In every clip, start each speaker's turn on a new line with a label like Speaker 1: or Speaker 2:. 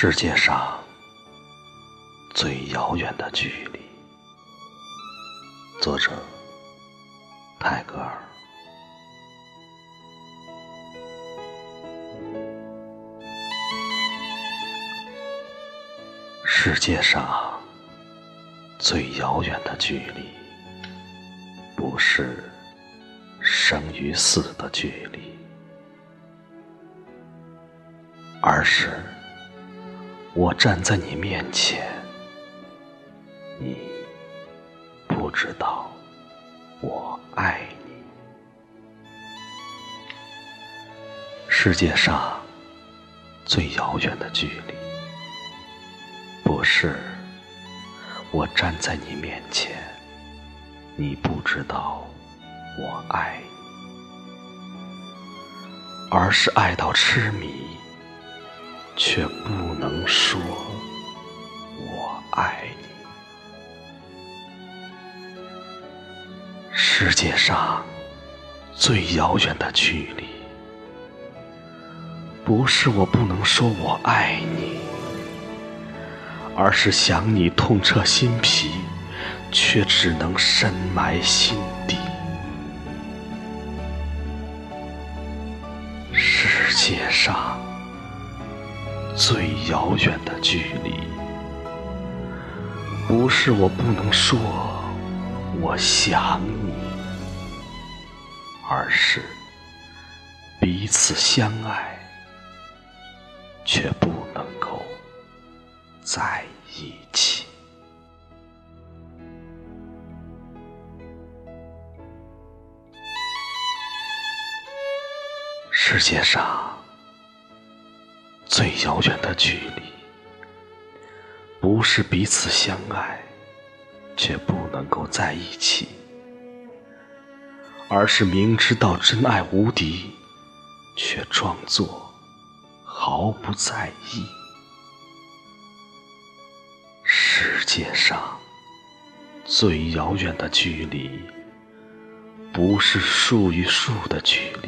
Speaker 1: 世界上最遥远的距离。作者：泰戈尔。世界上最遥远的距离，不是生与死的距离，而是我站在你面前，你不知道我爱你。世界上最遥远的距离。不是我站在你面前，你不知道我爱你，而是爱到痴迷，却不能说我爱你。世界上最遥远的距离，不是我不能说我爱你。而是想你痛彻心脾，却只能深埋心底。世界上最遥远的距离，不是我不能说我想你，而是彼此相爱，却不能够。在一起。世界上最遥远的距离，不是彼此相爱却不能够在一起，而是明知道真爱无敌，却装作毫不在意。世界上最遥远的距离，不是树与树的距离，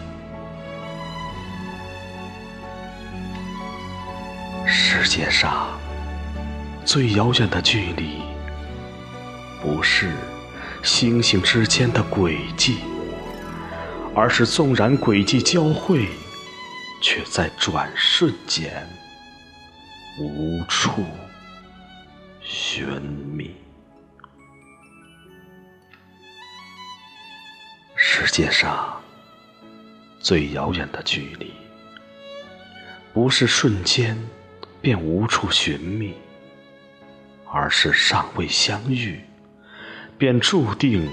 Speaker 1: 世界上最遥远的距离，不是星星之间的轨迹，而是纵然轨迹交汇，却在转瞬间无处。寻觅。世界上最遥远的距离，不是瞬间便无处寻觅，而是尚未相遇，便注定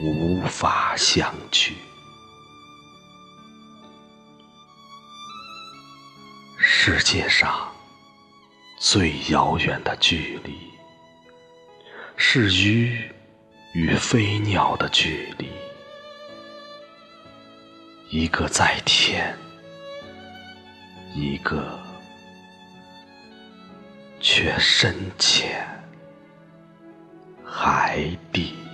Speaker 1: 无法相聚。世界上。最遥远的距离，是鱼与飞鸟的距离。一个在天，一个却深潜海底。